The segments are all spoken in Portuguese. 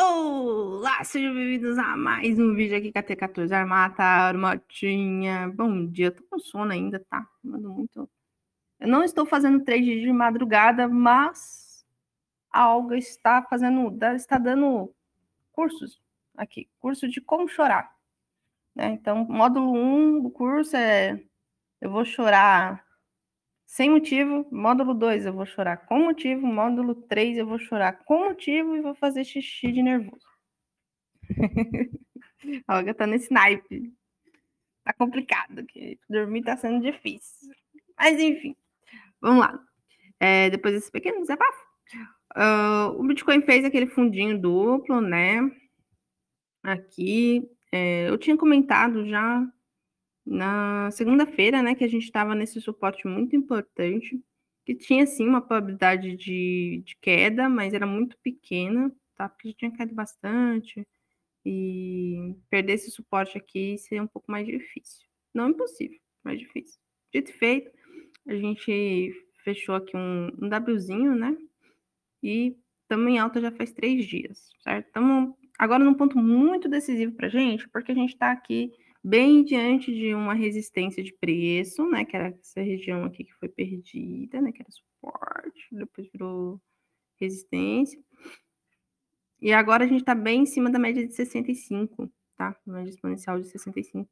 Olá, sejam bem-vindos a mais um vídeo aqui com a T14 Armata Armatinha. Bom dia, tô com sono ainda, tá? Mando muito. Eu não estou fazendo trade de madrugada, mas a Olga está fazendo, está dando cursos aqui, curso de como chorar. Né? Então, módulo 1 do curso é eu vou chorar sem motivo, módulo 2 eu vou chorar com motivo, módulo 3 eu vou chorar com motivo e vou fazer xixi de nervoso. a Olga tá nesse naipe. Tá complicado, que dormir tá sendo difícil. Mas enfim, vamos lá. É, depois desse pequeno desabafo, uh, o Bitcoin fez aquele fundinho duplo, né? Aqui, é, eu tinha comentado já na segunda-feira, né, que a gente estava nesse suporte muito importante, que tinha sim uma probabilidade de, de queda, mas era muito pequena, tá? Porque já tinha caído bastante. E perder esse suporte aqui seria um pouco mais difícil. Não impossível, mais difícil. Dito feito, a gente fechou aqui um, um Wzinho, né? E estamos em alta já faz três dias, certo? Estamos agora num ponto muito decisivo para gente, porque a gente está aqui bem diante de uma resistência de preço, né, que era essa região aqui que foi perdida, né, que era suporte, depois virou resistência. E agora a gente está bem em cima da média de 65, tá? Média exponencial de 65.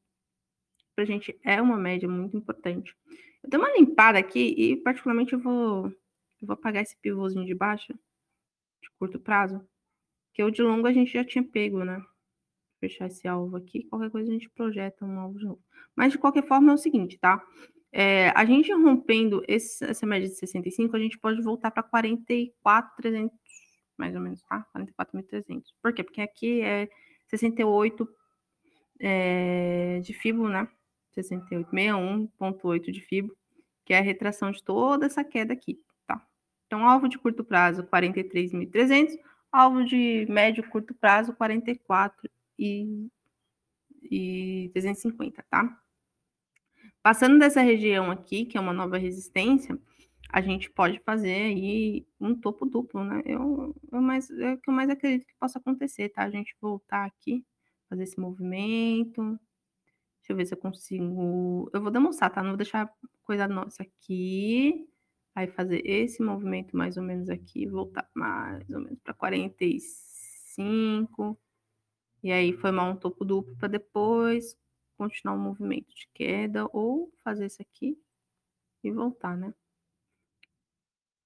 Para a gente é uma média muito importante. Eu dei uma limpada aqui e, particularmente, eu vou, eu vou apagar esse pivôzinho de baixo, de curto prazo, que o de longo a gente já tinha pego, né? Fechar esse alvo aqui, qualquer coisa a gente projeta um alvo de novo. Mas de qualquer forma é o seguinte, tá? É, a gente rompendo esse, essa média de 65, a gente pode voltar para 44,300, mais ou menos, tá? 44.300. Por quê? Porque aqui é 68 é, de FIBO, né? 68, 61.8 de FIBO, que é a retração de toda essa queda aqui, tá? Então, alvo de curto prazo, 43.300, alvo de médio curto prazo, 44 e, e 350, tá? Passando dessa região aqui, que é uma nova resistência, a gente pode fazer aí um topo duplo, né? Eu, eu mais, é o que eu mais acredito que possa acontecer, tá? A gente voltar aqui, fazer esse movimento. Deixa eu ver se eu consigo. Eu vou demonstrar, tá? Não vou deixar coisa nossa aqui. Aí fazer esse movimento mais ou menos aqui, voltar mais ou menos para 45. E aí formar um topo duplo para depois continuar o movimento de queda ou fazer isso aqui e voltar, né?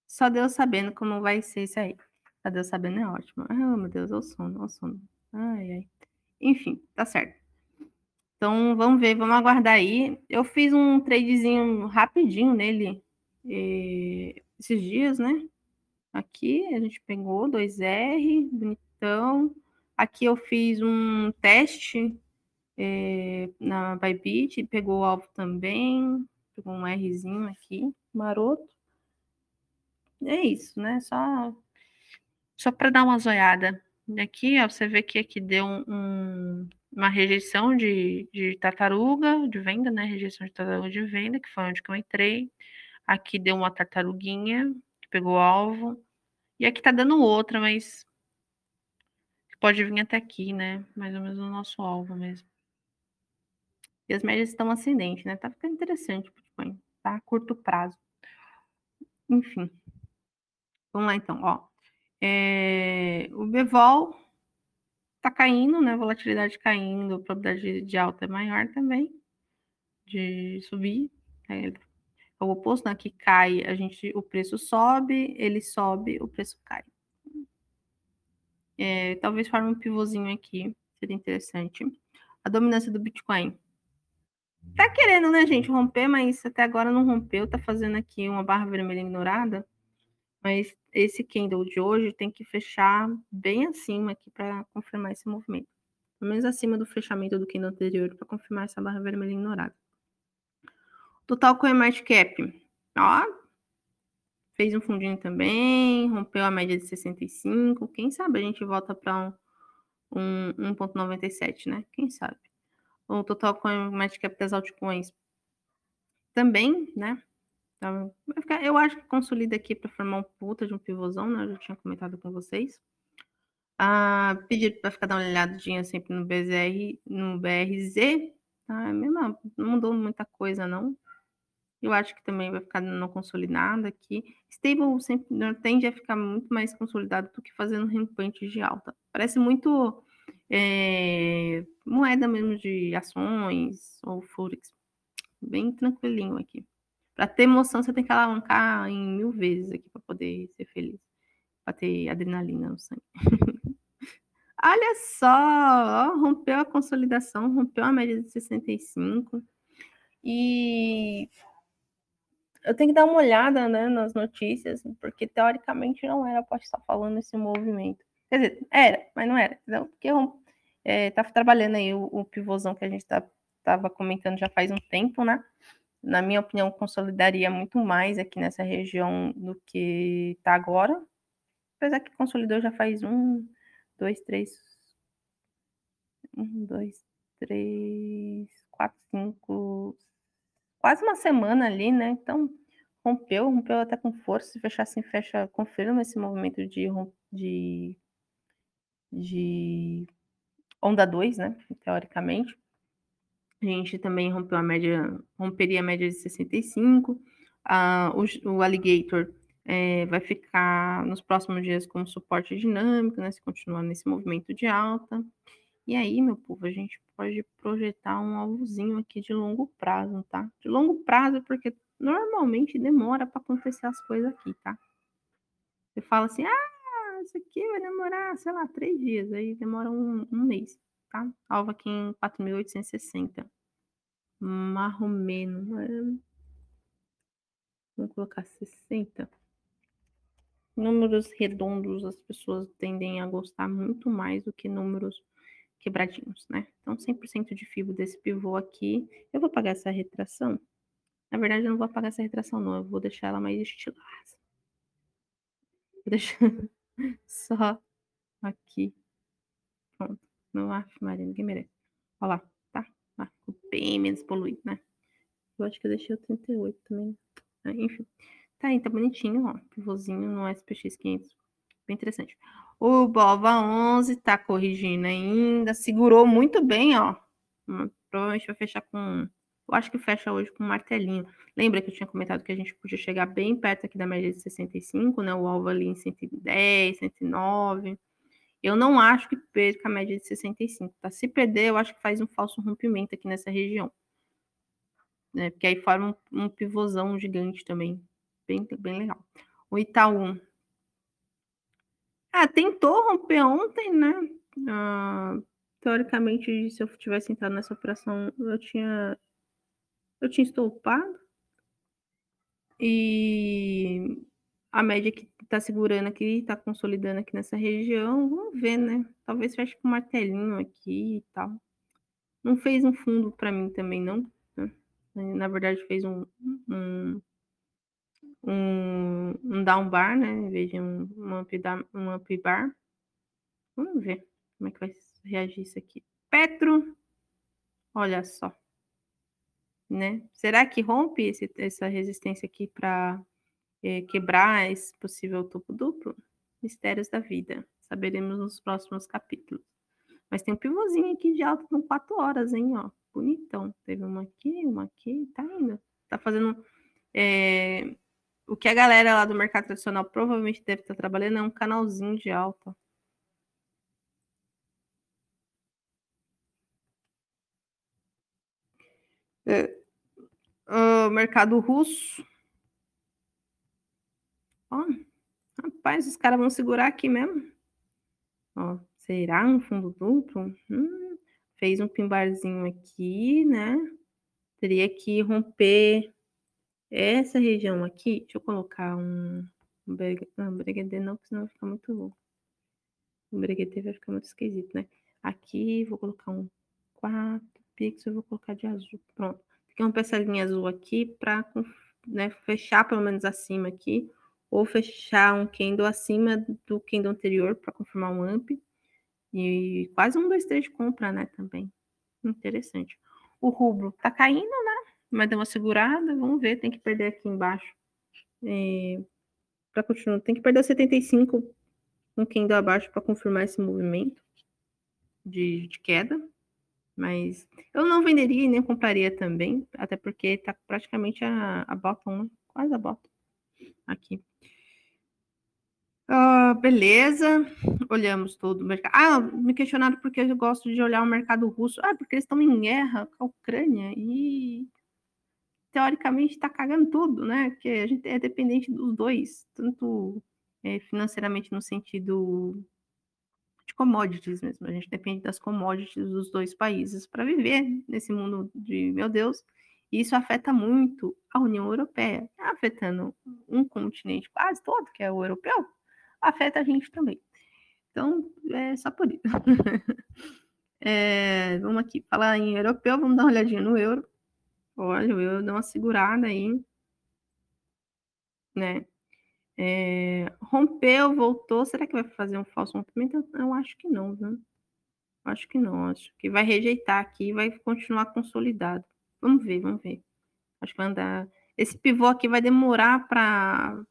Só Deus sabendo como vai ser isso aí. Só Deus sabendo é ótimo. Ah, meu Deus, o sono, o sono. Ai, ai. Enfim, tá certo. Então, vamos ver, vamos aguardar aí. Eu fiz um tradezinho rapidinho nele eh, esses dias, né? Aqui a gente pegou 2R, bonitão. Aqui eu fiz um teste é, na Bybit, pegou o alvo também, pegou um Rzinho aqui, maroto. É isso, né? Só, só para dar uma zoiada. Aqui, ó, você vê que aqui deu um, um, uma rejeição de, de tartaruga de venda, né? Rejeição de tartaruga de venda, que foi onde que eu entrei. Aqui deu uma tartaruguinha, que pegou o alvo. E aqui tá dando outra, mas pode vir até aqui, né? Mais ou menos no nosso alvo mesmo. E as médias estão ascendentes, né? Tá ficando interessante o Bitcoin, tá? Curto prazo. Enfim. Vamos lá, então, ó. É... O Bevol tá caindo, né? Volatilidade caindo, a probabilidade de alta é maior também, de subir. É, é o oposto, né? Que cai, a gente, o preço sobe, ele sobe, o preço cai. É, talvez forme um pivôzinho aqui, seria interessante. A dominância do Bitcoin. Tá querendo, né, gente, romper, mas até agora não rompeu. Tá fazendo aqui uma barra vermelha ignorada. Mas esse candle de hoje tem que fechar bem acima aqui para confirmar esse movimento. Pelo menos acima do fechamento do candle anterior para confirmar essa barra vermelha ignorada. Total Coin Market Cap. Ó, fez um fundinho também, rompeu a média de 65. Quem sabe a gente volta para um, um 1,97, né? Quem sabe? O total com market cap das altcoins também, né? Então, eu acho que consolida aqui para formar um puta de um pivôzão, né? Eu já tinha comentado com vocês. Ah, pedir para ficar dando uma olhadinha sempre no BZR, no BRZ? É mesmo, não mudou muita coisa, não. Eu acho que também vai ficar não consolidado aqui. Stable sempre tende a ficar muito mais consolidado do que fazendo rampantes de alta. Parece muito é, moeda mesmo de ações ou Forex. Bem tranquilinho aqui. Para ter emoção, você tem que alavancar em mil vezes aqui para poder ser feliz. Para ter adrenalina no sangue. Olha só, ó, rompeu a consolidação, rompeu a média de 65. E eu tenho que dar uma olhada né, nas notícias, porque teoricamente não era para estar falando esse movimento. Quer dizer, era, mas não era, entendeu? Porque eu é, tá trabalhando aí o, o pivôzão que a gente tá, tava comentando já faz um tempo, né? Na minha opinião, consolidaria muito mais aqui nessa região do que tá agora. Apesar que consolidou já faz um, dois, três, um, dois, três, quatro, cinco, quase uma semana ali, né? Então, rompeu, rompeu até com força. Se fechar assim, fecha, confirma esse movimento de, de, de onda 2, né? Teoricamente. A gente também rompeu a média, romperia a média de 65. Ah, o, o Alligator é, vai ficar nos próximos dias como suporte dinâmico, né? Se continuar nesse movimento de alta. E aí, meu povo, a gente pode projetar um alvozinho aqui de longo prazo, tá? De longo prazo, porque normalmente demora para acontecer as coisas aqui, tá? Você fala assim, ah, isso aqui vai demorar, sei lá, três dias, aí demora um, um mês, tá? Alvo aqui em 4.860. Marromeno. Vamos colocar 60. Números redondos as pessoas tendem a gostar muito mais do que números quebradinhos, né? Então, 100% de fibra desse pivô aqui. Eu vou pagar essa retração? Na verdade, eu não vou apagar essa retração, não. Eu vou deixar ela mais estilosa. Vou deixar só aqui. Pronto. Não acho, Maria, ninguém merece. Olha lá, tá? Ah, ficou bem menos poluído, né? Eu acho que eu deixei o 38 também. Ah, enfim. Tá aí, tá bonitinho, ó. Pivôzinho no SPX 500. Bem interessante. O Bova 11 tá corrigindo ainda, segurou muito bem, ó. Hum, provavelmente vai fechar com. Eu acho que fecha hoje com um martelinho. Lembra que eu tinha comentado que a gente podia chegar bem perto aqui da média de 65, né? O alvo ali em 110, 109. Eu não acho que perca a média de 65, tá? Se perder, eu acho que faz um falso rompimento aqui nessa região. Né? Porque aí forma um, um pivôzão gigante também. Bem, bem legal. O Itaú ah, tentou romper ontem, né? Ah, teoricamente, se eu tivesse entrado nessa operação, eu tinha eu tinha estopado. E a média que está segurando aqui, está consolidando aqui nessa região, vamos ver, né? Talvez feche com um martelinho aqui e tal. Não fez um fundo para mim também, não. Né? Na verdade, fez um, um um, um down bar, né? Em vez de um, um, up, um up bar. Vamos ver como é que vai reagir isso aqui. Petro, olha só. Né? Será que rompe esse, essa resistência aqui para é, quebrar esse possível topo duplo? Mistérios da vida. Saberemos nos próximos capítulos. Mas tem um pivôzinho aqui de alta com 4 horas, hein? Ó, bonitão. Teve uma aqui, uma aqui, tá indo. Tá fazendo é, o que a galera lá do mercado tradicional provavelmente deve estar trabalhando é um canalzinho de alta. O mercado russo. Ó, rapaz, os caras vão segurar aqui mesmo. Ó, será um fundo duplo? Hum, fez um pimbarzinho aqui, né? Teria que romper essa região aqui, deixa eu colocar um, um não, breguedê não, porque senão vai ficar muito. Um breguedê vai ficar muito esquisito, né? Aqui vou colocar um 4 pixels, vou colocar de azul. Pronto. Fica uma peçadinha azul aqui para né, fechar pelo menos acima aqui, ou fechar um candle acima do candle anterior para confirmar um amp. E quase um, dois, três de compra, né? Também. Interessante. O rubro tá caindo, né? Mas deu uma segurada, vamos ver, tem que perder aqui embaixo. É, para continuar, tem que perder 75, um candle abaixo para confirmar esse movimento de, de queda. Mas eu não venderia e nem compraria também, até porque está praticamente a, a bottom, né? quase a bottom aqui. Uh, beleza, olhamos todo o mercado. Ah, me questionaram porque eu gosto de olhar o mercado russo. Ah, porque eles estão em guerra com a Ucrânia e teoricamente está cagando tudo, né? Porque a gente é dependente dos dois, tanto é, financeiramente no sentido de commodities mesmo. A gente depende das commodities dos dois países para viver nesse mundo de meu Deus. E isso afeta muito a União Europeia, afetando um continente quase todo, que é o europeu afeta a gente também. Então, é só por isso. é, vamos aqui falar em europeu, vamos dar uma olhadinha no euro. Olha, o euro deu uma segurada aí. Né? É, rompeu, voltou. Será que vai fazer um falso rompimento? Eu acho que não, né? Acho que não. Acho que vai rejeitar aqui vai continuar consolidado. Vamos ver, vamos ver. Acho que vai andar. Esse pivô aqui vai demorar para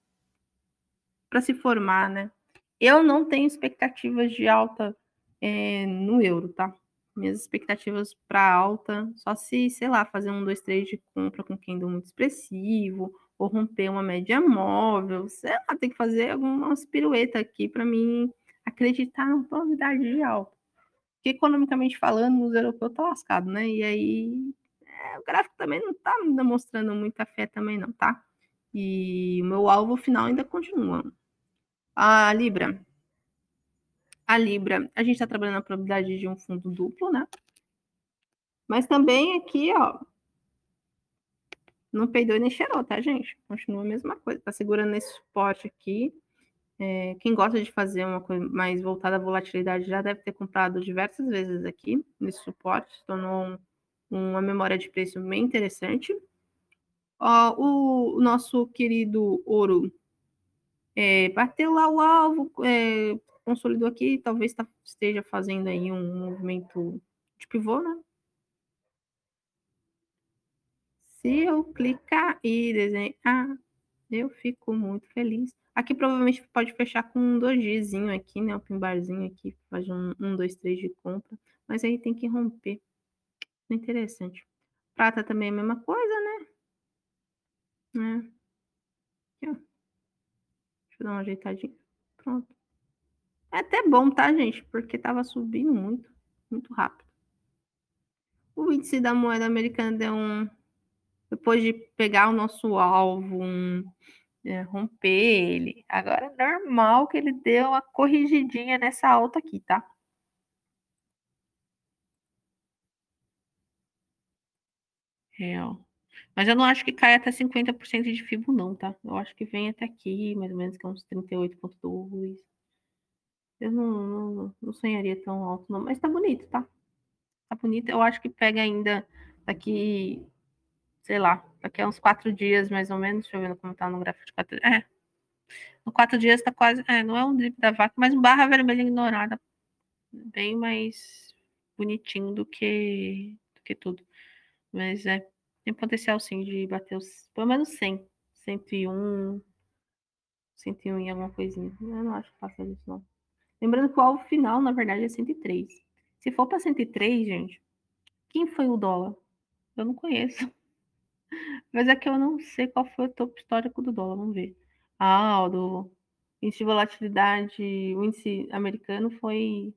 para se formar, né? Eu não tenho expectativas de alta é, no euro, tá? Minhas expectativas para alta, só se, sei lá, fazer um, dois, três de compra com candle muito expressivo, ou romper uma média móvel, sei lá, tem que fazer algumas piruetas aqui para mim acreditar na probabilidade de alta. Porque economicamente falando, os europeus estão lascados, né? E aí é, o gráfico também não me demonstrando muita fé também não, tá? E o meu alvo final ainda continua. A Libra. A Libra, a gente está trabalhando a probabilidade de um fundo duplo, né? Mas também aqui, ó, não peidou e nem cheirou, tá, gente? Continua a mesma coisa. Tá segurando esse suporte aqui. É, quem gosta de fazer uma coisa mais voltada à volatilidade já deve ter comprado diversas vezes aqui nesse suporte. Se tornou um, uma memória de preço bem interessante. Ó, o, o nosso querido ouro é, bateu lá o alvo, é, consolidou aqui, talvez tá, esteja fazendo aí um movimento de pivô, né? Se eu clicar e desenhar, eu fico muito feliz. Aqui provavelmente pode fechar com um dojizinho aqui, né? Um pimbarzinho aqui, faz um, um, dois, três de compra. Mas aí tem que romper. Interessante. Prata também é a mesma coisa, né? É. Aqui, ó. Deixa eu dar uma ajeitadinha. Pronto. É até bom, tá, gente? Porque tava subindo muito, muito rápido. O índice da moeda americana deu um. Depois de pegar o nosso alvo, um, é, romper ele. Agora é normal que ele deu uma corrigidinha nessa alta aqui, tá? Real. Mas eu não acho que caia até 50% de FIBO, não, tá? Eu acho que vem até aqui, mais ou menos, que é uns 38,2. Eu não, não, não sonharia tão alto, não. Mas tá bonito, tá? Tá bonito. Eu acho que pega ainda daqui, sei lá, daqui a uns quatro dias, mais ou menos. Deixa eu ver como tá no gráfico de quatro É. No quatro dias tá quase. É, não é um drip da vaca, mas um barra vermelha ignorada. Bem mais bonitinho do que, do que tudo. Mas é tem potencial sim de bater os, pelo menos 100, 101, 101 e alguma coisinha. Eu não acho que passa disso, não. Lembrando que o alvo final, na verdade, é 103. Se for para 103, gente, quem foi o dólar? Eu não conheço. Mas é que eu não sei qual foi o topo histórico do dólar. Vamos ver. Ah, o do índice de volatilidade, o índice americano foi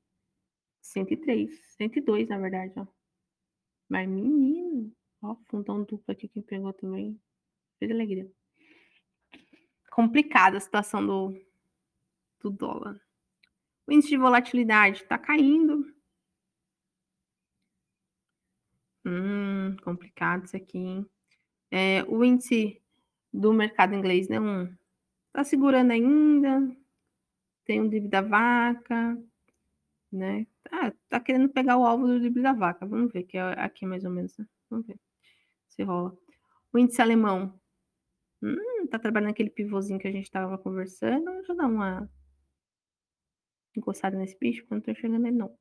103, 102, na verdade. Ó. Mas, menino, Ó, fundão duplo aqui, quem pegou também. Fez alegria. Complicada a situação do, do dólar. O índice de volatilidade está caindo. Hum, complicado isso aqui, hein? É, o índice do mercado inglês, né? Um, tá segurando ainda. Tem um dívida vaca, né? Ah, tá querendo pegar o alvo do dívida vaca. Vamos ver, que é aqui mais ou menos. Né? Vamos ver se rola. O índice alemão. Hum, tá trabalhando aquele pivôzinho que a gente tava conversando. Deixa eu dar uma encostada nesse bicho, porque eu tô enxergando ele, não.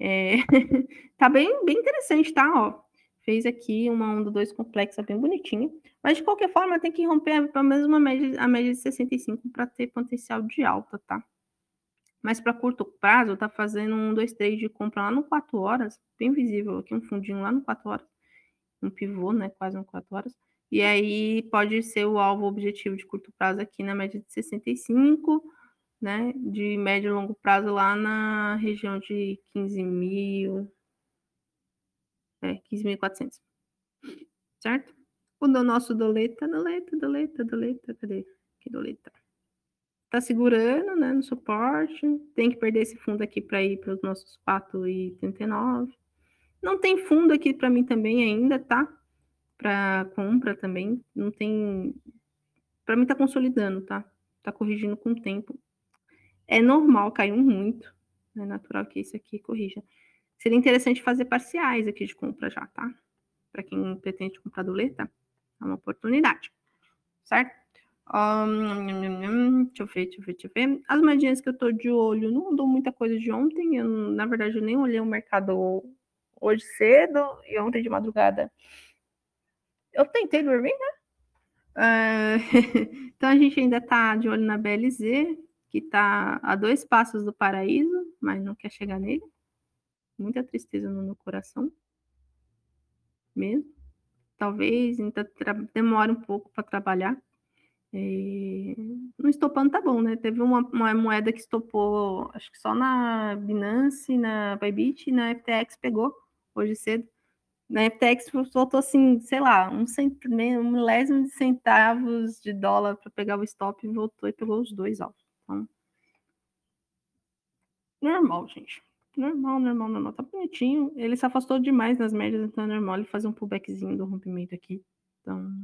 É... tá bem, bem interessante, tá? Ó, fez aqui uma onda 2 complexa bem bonitinha. Mas, de qualquer forma, tem que romper pelo menos uma média, a média de 65 para ter potencial de alta, tá? Mas para curto prazo, tá fazendo um, dois, três de compra lá no 4 horas, bem visível aqui, um fundinho lá no 4 horas, um pivô, né? Quase no 4 horas. E aí pode ser o alvo objetivo de curto prazo aqui na média de 65, né? De médio e longo prazo lá na região de 15 mil, é, 15.400. Certo? O do nosso doleta, doleta, doleta, doleta, cadê? Que doleta? Tá segurando, né, no suporte. Tem que perder esse fundo aqui para ir para os nossos 4,39. Não tem fundo aqui para mim também ainda, tá? Para compra também. Não tem. Para mim tá consolidando, tá? Tá corrigindo com o tempo. É normal, caiu muito. É natural que esse aqui corrija. Seria interessante fazer parciais aqui de compra já, tá? Para quem pretende comprar doleta, é uma oportunidade, certo? Um, deixa eu ver, deixa eu ver, deixa eu ver. As moedinhas que eu tô de olho, não mudou muita coisa de ontem. Eu, na verdade, eu nem olhei o mercado hoje cedo e ontem de madrugada. Eu tentei dormir, né? Uh, então a gente ainda tá de olho na BLZ, que tá a dois passos do paraíso, mas não quer chegar nele muita tristeza no meu coração, mesmo. Talvez ainda demore um pouco para trabalhar. É... No estopando tá bom, né? Teve uma, uma, moeda que estopou, acho que só na Binance, na Bybit e na FTX pegou hoje cedo. Na FTX faltou assim, sei lá, um, um milésimo de centavos de dólar para pegar o stop e voltou e pegou os dois altos. Então, normal, gente. Normal, normal, normal. Tá bonitinho. Ele se afastou demais nas médias, então é normal ele fazer um pullbackzinho do rompimento aqui. Então,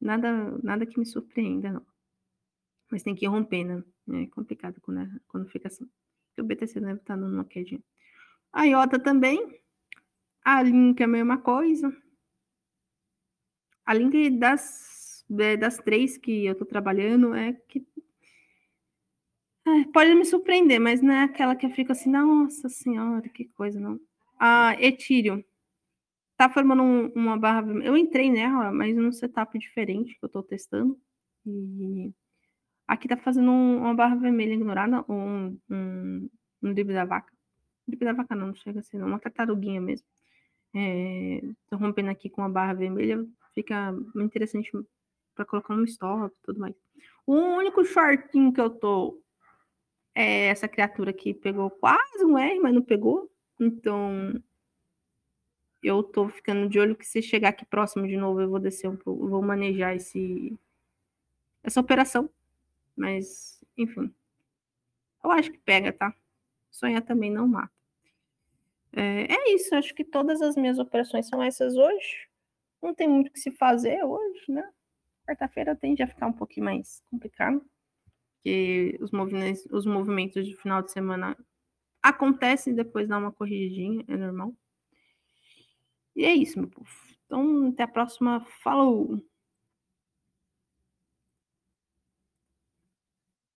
nada, nada que me surpreenda, não. Mas tem que romper, né? É complicado quando, é, quando fica assim. o BTC deve estar numa quedinha. A IOTA também. A Link é a mesma coisa. A Link das, é, das três que eu tô trabalhando é que é, pode me surpreender, mas não é aquela que eu fico assim, nossa senhora, que coisa, não. A Ethereum tá formando um, uma barra. Eu entrei nela, mas num setup diferente que eu estou testando. E aqui tá fazendo um, uma barra vermelha ignorada, um, um, um drip da vaca. Drip da vaca não, não chega a ser, não, uma tartaruguinha mesmo. É, tô rompendo aqui com a barra vermelha, fica interessante para colocar um stop e tudo mais. O único shortinho que eu tô é, essa criatura aqui pegou quase um R, mas não pegou. Então, eu tô ficando de olho que se chegar aqui próximo de novo, eu vou descer um pouco, vou manejar esse, essa operação. Mas, enfim. Eu acho que pega, tá? Sonhar também não mata. É, é isso, acho que todas as minhas operações são essas hoje. Não tem muito o que se fazer hoje, né? Quarta-feira tende a ficar um pouquinho mais complicado os movimentos, os movimentos de final de semana acontecem depois dá uma corrigidinha, é normal. E é isso, meu povo. Então, até a próxima. Falou!